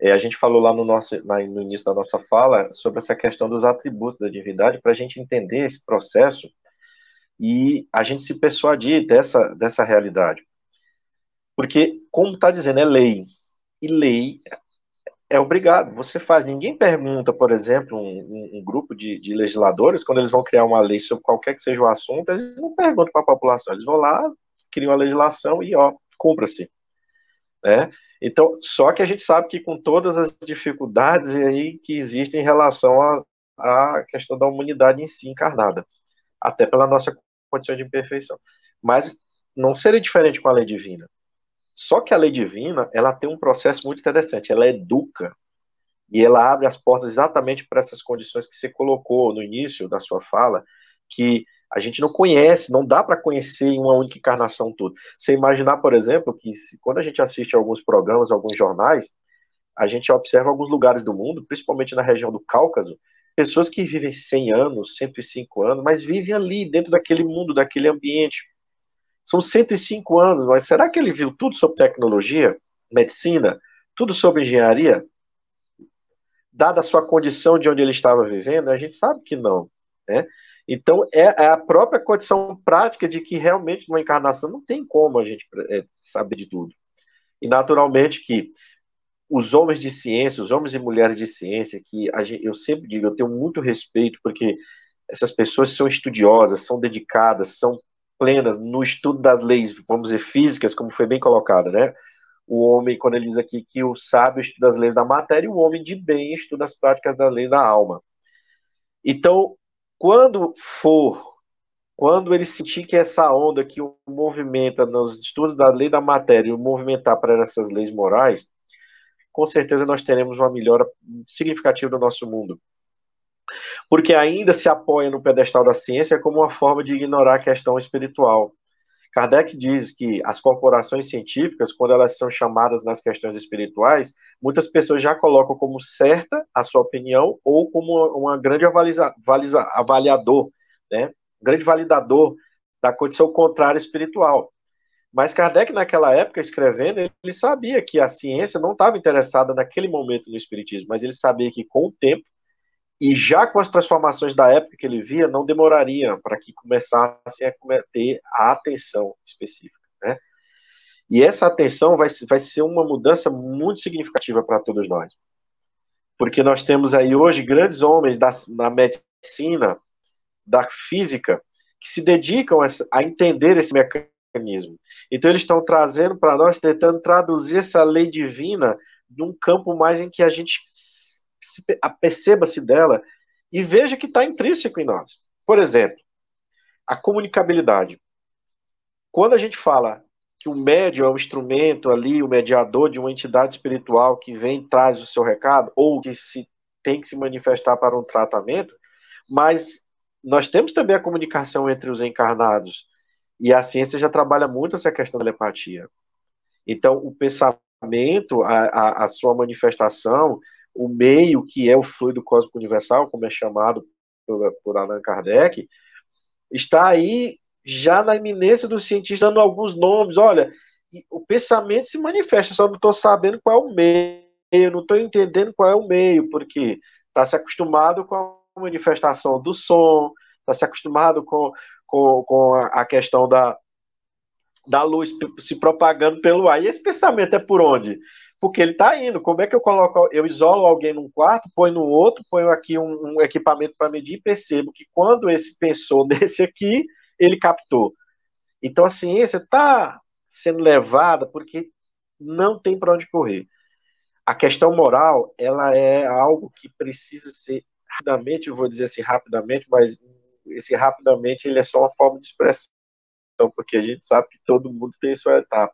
É, a gente falou lá no, nosso, na, no início da nossa fala sobre essa questão dos atributos da divindade, para a gente entender esse processo e a gente se persuadir dessa, dessa realidade. Porque, como está dizendo, é lei. E lei é obrigado, você faz. Ninguém pergunta, por exemplo, um, um, grupo de, de, legisladores, quando eles vão criar uma lei sobre qualquer que seja o assunto, eles não perguntam para a população, eles vão lá, criam a legislação e, ó, cumpra-se. Né? Então, só que a gente sabe que com todas as dificuldades aí que existem em relação à questão da humanidade em si encarnada, até pela nossa condição de imperfeição. Mas não seria diferente com a lei divina. Só que a lei divina, ela tem um processo muito interessante, ela educa e ela abre as portas exatamente para essas condições que você colocou no início da sua fala, que a gente não conhece, não dá para conhecer em uma única encarnação tudo. Você imaginar, por exemplo, que se, quando a gente assiste alguns programas, alguns jornais, a gente observa alguns lugares do mundo, principalmente na região do Cáucaso, pessoas que vivem 100 anos, 105 anos, mas vivem ali, dentro daquele mundo, daquele ambiente. São 105 anos, mas será que ele viu tudo sobre tecnologia, medicina, tudo sobre engenharia? Dada a sua condição de onde ele estava vivendo, a gente sabe que não. Né? Então, é, é a própria condição prática de que realmente numa encarnação não tem como a gente é, saber de tudo. E, naturalmente, que os homens de ciência, os homens e mulheres de ciência, que gente, eu sempre digo, eu tenho muito respeito, porque essas pessoas são estudiosas, são dedicadas, são plenas no estudo das leis, vamos dizer, físicas, como foi bem colocado, né? O homem, quando ele diz aqui que o sábio estuda as leis da matéria, e o homem de bem estuda as práticas da lei da alma. Então, quando for, quando ele sentir que essa onda que o movimenta nos estudos da lei da matéria, o movimentar para essas leis morais, com certeza nós teremos uma melhora significativa do nosso mundo. Porque ainda se apoia no pedestal da ciência como uma forma de ignorar a questão espiritual. Kardec diz que as corporações científicas, quando elas são chamadas nas questões espirituais, muitas pessoas já colocam como certa a sua opinião ou como uma, grande avaliza, avaliza, avaliador, né? Grande validador da condição contrária espiritual. Mas Kardec, naquela época, escrevendo, ele sabia que a ciência não estava interessada naquele momento no espiritismo, mas ele sabia que com o tempo e já com as transformações da época que ele via, não demoraria para que começasse a ter a atenção específica. Né? E essa atenção vai, vai ser uma mudança muito significativa para todos nós. porque nós temos aí hoje grandes homens da, medicina, da física, que se dedicam a, a entender esse mecanismo. Então, eles estão trazendo para nós, tentando traduzir essa lei divina num campo mais em que a gente perceba-se dela e veja que está intrínseco em nós. Por exemplo, a comunicabilidade. Quando a gente fala que o médium é um instrumento ali, o mediador de uma entidade espiritual que vem e traz o seu recado, ou que se tem que se manifestar para um tratamento, mas nós temos também a comunicação entre os encarnados, e a ciência já trabalha muito essa questão da telepatia. Então, o pensamento, a, a, a sua manifestação, o meio que é o fluido cósmico universal, como é chamado por, por Allan Kardec, está aí já na iminência dos cientistas, dando alguns nomes. Olha, o pensamento se manifesta, só não estou sabendo qual é o meio, não estou entendendo qual é o meio, porque está se acostumado com a manifestação do som, está se acostumado com, com, com a questão da, da luz se propagando pelo ar. E esse pensamento é por onde? Porque ele está indo. Como é que eu coloco? Eu isolo alguém num quarto, ponho no outro, ponho aqui um, um equipamento para medir e percebo que quando esse pensou nesse aqui, ele captou. Então a ciência está sendo levada porque não tem para onde correr. A questão moral, ela é algo que precisa ser rapidamente, eu vou dizer assim rapidamente, mas esse rapidamente ele é só uma forma de expressão, porque a gente sabe que todo mundo tem sua etapa.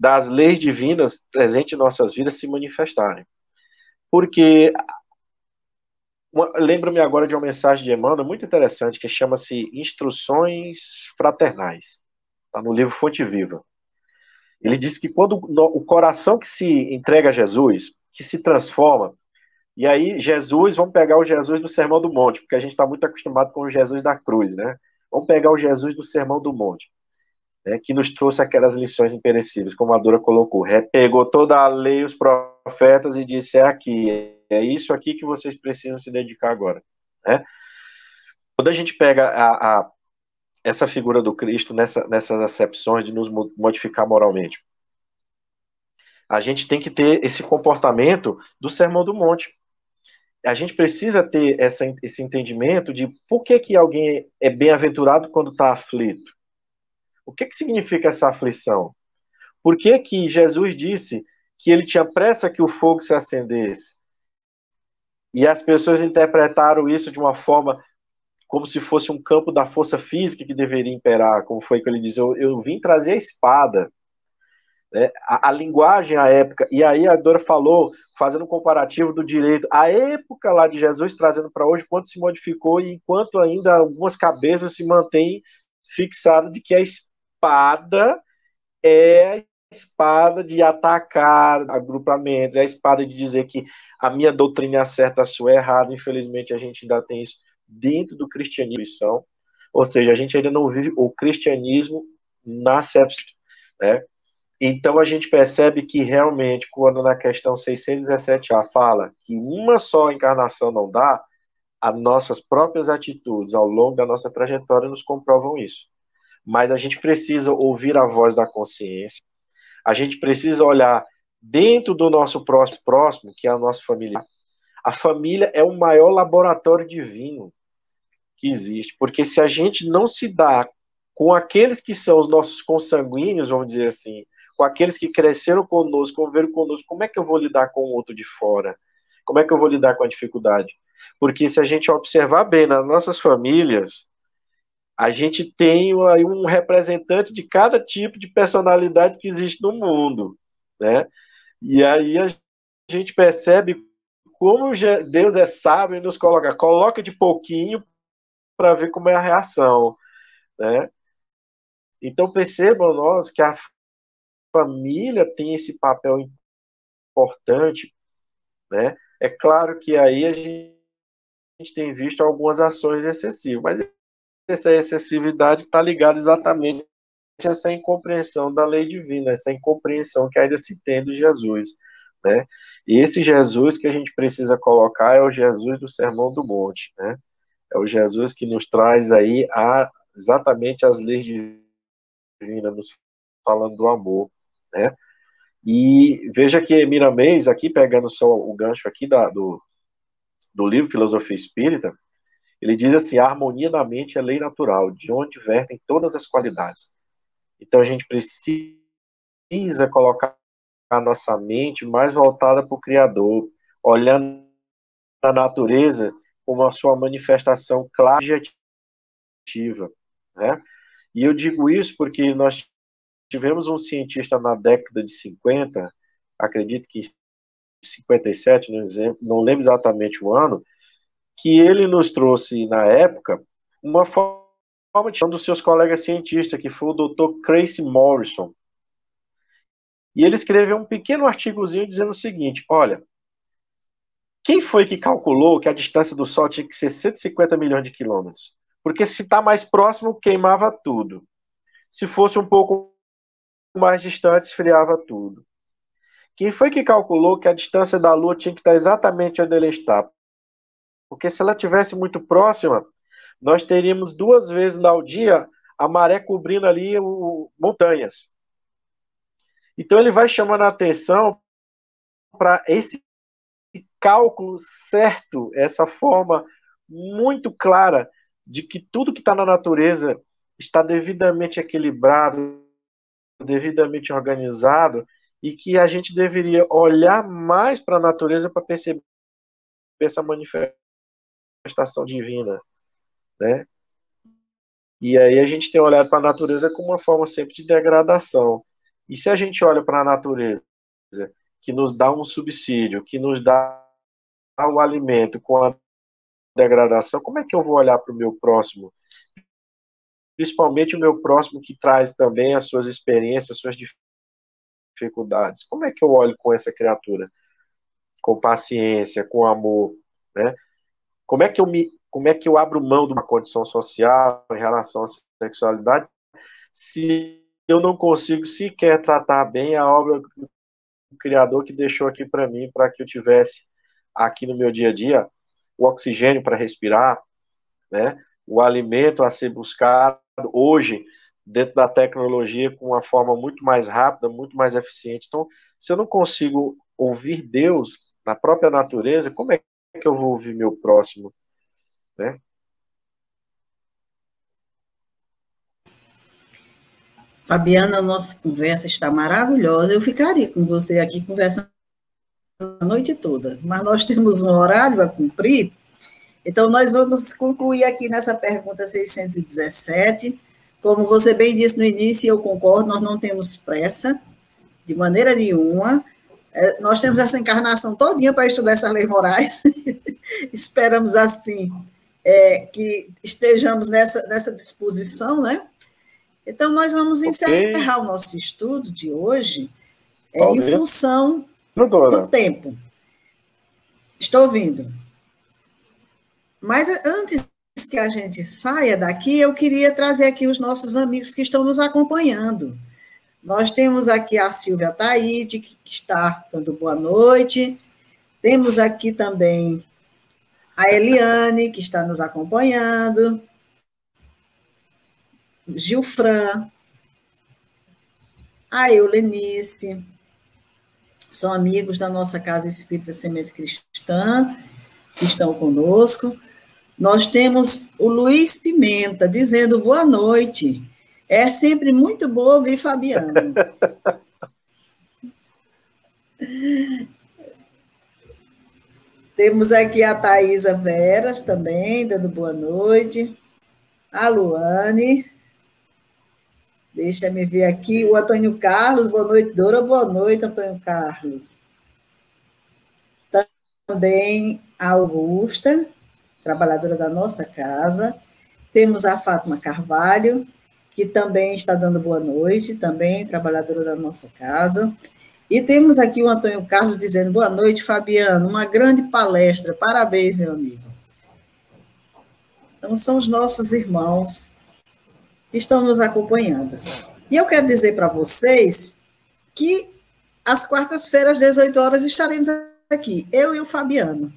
Das leis divinas presentes em nossas vidas se manifestarem. Porque Lembro-me agora de uma mensagem de Emmanuel muito interessante que chama-se Instruções Fraternais. Está no livro Fonte Viva. Ele diz que quando o coração que se entrega a Jesus, que se transforma, e aí Jesus, vamos pegar o Jesus do Sermão do Monte, porque a gente está muito acostumado com o Jesus da cruz, né? Vamos pegar o Jesus do Sermão do Monte, né, que nos trouxe aquelas lições imperecíveis, como a Dora colocou. Pegou toda a lei, os profetas e disse: é aqui, é isso aqui que vocês precisam se dedicar agora. Né? Quando a gente pega a, a, essa figura do Cristo nessa, nessas acepções de nos modificar moralmente, a gente tem que ter esse comportamento do Sermão do Monte. A gente precisa ter essa, esse entendimento de por que, que alguém é bem-aventurado quando está aflito. O que, que significa essa aflição? Por que, que Jesus disse que ele tinha pressa que o fogo se acendesse? E as pessoas interpretaram isso de uma forma como se fosse um campo da força física que deveria imperar, como foi que ele diz, eu, eu vim trazer a espada. Né? A, a, linguagem, a época, e aí a Dora falou, fazendo um comparativo do direito, a época lá de Jesus trazendo para hoje, quanto se modificou e enquanto ainda algumas cabeças se mantêm fixadas de que a espada é a espada de atacar agrupamentos, é a espada de dizer que a minha doutrina é certa, a sua é errada. Infelizmente, a gente ainda tem isso dentro do cristianismo. Ou seja, a gente ainda não vive o cristianismo na sepsis, né? Então a gente percebe que realmente, quando na questão 617A fala que uma só encarnação não dá, as nossas próprias atitudes ao longo da nossa trajetória nos comprovam isso. Mas a gente precisa ouvir a voz da consciência, a gente precisa olhar dentro do nosso próximo, próximo, que é a nossa família. A família é o maior laboratório divino que existe, porque se a gente não se dá com aqueles que são os nossos consanguíneos, vamos dizer assim, com aqueles que cresceram conosco, conviveram conosco, como é que eu vou lidar com o outro de fora? Como é que eu vou lidar com a dificuldade? Porque se a gente observar bem nas nossas famílias, a gente tem aí um representante de cada tipo de personalidade que existe no mundo, né? E aí a gente percebe como Deus é sábio e nos coloca, coloca de pouquinho para ver como é a reação, né? Então percebam nós que a família tem esse papel importante, né? É claro que aí a gente, a gente tem visto algumas ações excessivas, mas essa excessividade está ligada exatamente essa incompreensão da lei divina, essa incompreensão que ainda se tem de Jesus, né? E esse Jesus que a gente precisa colocar é o Jesus do Sermão do Monte, né? É o Jesus que nos traz aí a, exatamente as leis divinas, nos falando do amor, né? E veja que Miramês, aqui pegando só o gancho aqui da, do, do livro Filosofia Espírita, ele diz assim: a harmonia da mente é lei natural, de onde vertem todas as qualidades. Então a gente precisa colocar a nossa mente mais voltada para o Criador, olhando a natureza como a sua manifestação clara e objetiva. Né? E eu digo isso porque nós tivemos um cientista na década de 50, acredito que 57, não lembro exatamente o ano, que ele nos trouxe na época uma forma de um dos seus colegas cientistas, que foi o Dr. Tracy Morrison. E ele escreveu um pequeno artigozinho dizendo o seguinte: olha, quem foi que calculou que a distância do Sol tinha que ser 150 milhões de quilômetros? Porque se está mais próximo, queimava tudo. Se fosse um pouco mais distante, esfriava tudo. Quem foi que calculou que a distância da Lua tinha que estar exatamente onde ela está? Porque se ela tivesse muito próxima, nós teríamos duas vezes ao dia a maré cobrindo ali o, montanhas. Então ele vai chamando a atenção para esse cálculo certo, essa forma muito clara de que tudo que está na natureza está devidamente equilibrado, devidamente organizado e que a gente deveria olhar mais para a natureza para perceber essa manifestação manifestação divina, né? E aí a gente tem olhado para a natureza como uma forma sempre de degradação. E se a gente olha para a natureza, que nos dá um subsídio, que nos dá o alimento com a degradação, como é que eu vou olhar para o meu próximo? Principalmente o meu próximo que traz também as suas experiências, as suas dificuldades. Como é que eu olho com essa criatura? Com paciência, com amor, né? Como é que eu me, como é que eu abro mão de uma condição social em relação à sexualidade se eu não consigo sequer tratar bem a obra do Criador que deixou aqui para mim, para que eu tivesse aqui no meu dia a dia o oxigênio para respirar, né? o alimento a ser buscado hoje dentro da tecnologia com uma forma muito mais rápida, muito mais eficiente. Então, se eu não consigo ouvir Deus na própria natureza, como é que eu vou ouvir meu próximo, né? Fabiana, nossa conversa está maravilhosa. Eu ficaria com você aqui conversando a noite toda, mas nós temos um horário a cumprir, então nós vamos concluir aqui nessa pergunta 617. Como você bem disse no início, eu concordo, nós não temos pressa, de maneira nenhuma. É, nós temos essa encarnação todinha para estudar essas leis morais. Esperamos, assim, é, que estejamos nessa, nessa disposição, né? Então, nós vamos encerrar okay. o nosso estudo de hoje é, em função do tempo. Estou ouvindo. Mas antes que a gente saia daqui, eu queria trazer aqui os nossos amigos que estão nos acompanhando. Nós temos aqui a Silvia Taide, que está dando boa noite. Temos aqui também a Eliane, que está nos acompanhando. Gilfran. A Eulenice. São amigos da nossa Casa Espírita Semente Cristã, que estão conosco. Nós temos o Luiz Pimenta dizendo boa noite. É sempre muito bom ouvir Fabiano. Temos aqui a Thaisa Veras também, dando boa noite. A Luane. Deixa me ver aqui. O Antônio Carlos, boa noite, Dora. Boa noite, Antônio Carlos. Também a Augusta, trabalhadora da nossa casa. Temos a Fátima Carvalho, que também está dando boa noite, também trabalhadora da nossa casa. E temos aqui o Antônio Carlos dizendo: boa noite, Fabiano, uma grande palestra, parabéns, meu amigo. Então, são os nossos irmãos que estão nos acompanhando. E eu quero dizer para vocês que às quartas-feiras, às 18 horas, estaremos aqui, eu e o Fabiano,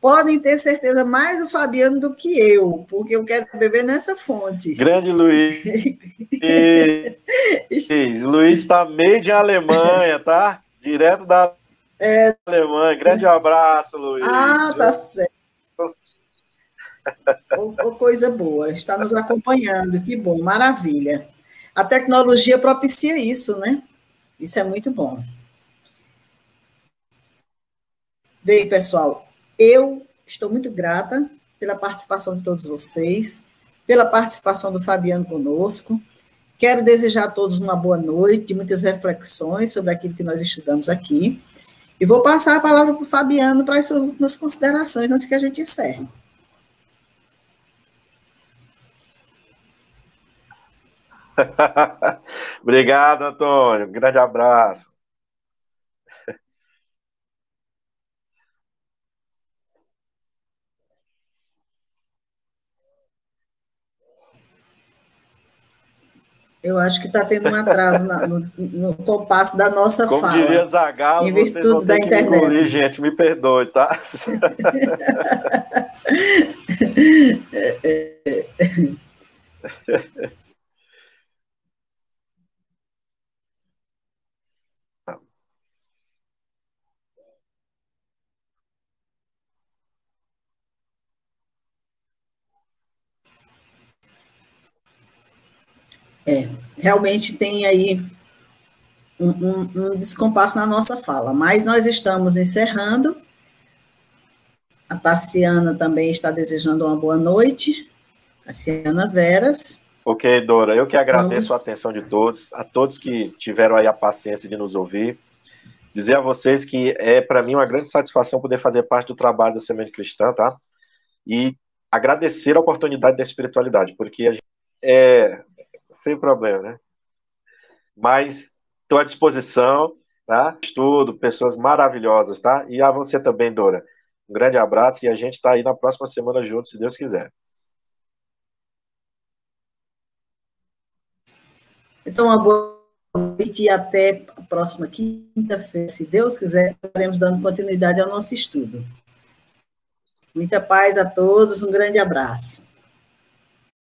podem ter certeza mais o Fabiano do que eu, porque eu quero beber nessa fonte. Grande Luiz. Luiz está meio de Alemanha, tá? Direto da é... Alemanha. Grande abraço, Luiz. Ah, tá certo. oh, coisa boa, está nos acompanhando, que bom, maravilha. A tecnologia propicia isso, né? Isso é muito bom. Bem, pessoal, eu estou muito grata pela participação de todos vocês, pela participação do Fabiano conosco. Quero desejar a todos uma boa noite, muitas reflexões sobre aquilo que nós estudamos aqui. E vou passar a palavra para o Fabiano para as suas últimas considerações antes que a gente encerre. Obrigado, Antônio. Um grande abraço. Eu acho que está tendo um atraso na, no, no, compasso da nossa Como fala. Como diria Zagallo, em virtude da internet. Me engolir, gente, me perdoe, tá? É, realmente tem aí um, um, um, descompasso na nossa fala, mas nós estamos encerrando. A Tassiana também está desejando uma boa noite. Tassiana Veras. Ok, Dora, eu que agradeço Vamos... a atenção de todos, a todos que tiveram aí a paciência de nos ouvir. Dizer a vocês que é para mim uma grande satisfação poder fazer parte do trabalho da Semente Cristã, tá? E agradecer a oportunidade da espiritualidade, porque a gente é, sem problema, né? Mas estou à disposição, tá? Estudo, pessoas maravilhosas, tá? E a você também, Dora. Um grande abraço e a gente está aí na próxima semana juntos, se Deus quiser. Então, uma boa noite e até a próxima quinta-feira, se Deus quiser, estaremos dando continuidade ao nosso estudo. Muita paz a todos, um grande abraço.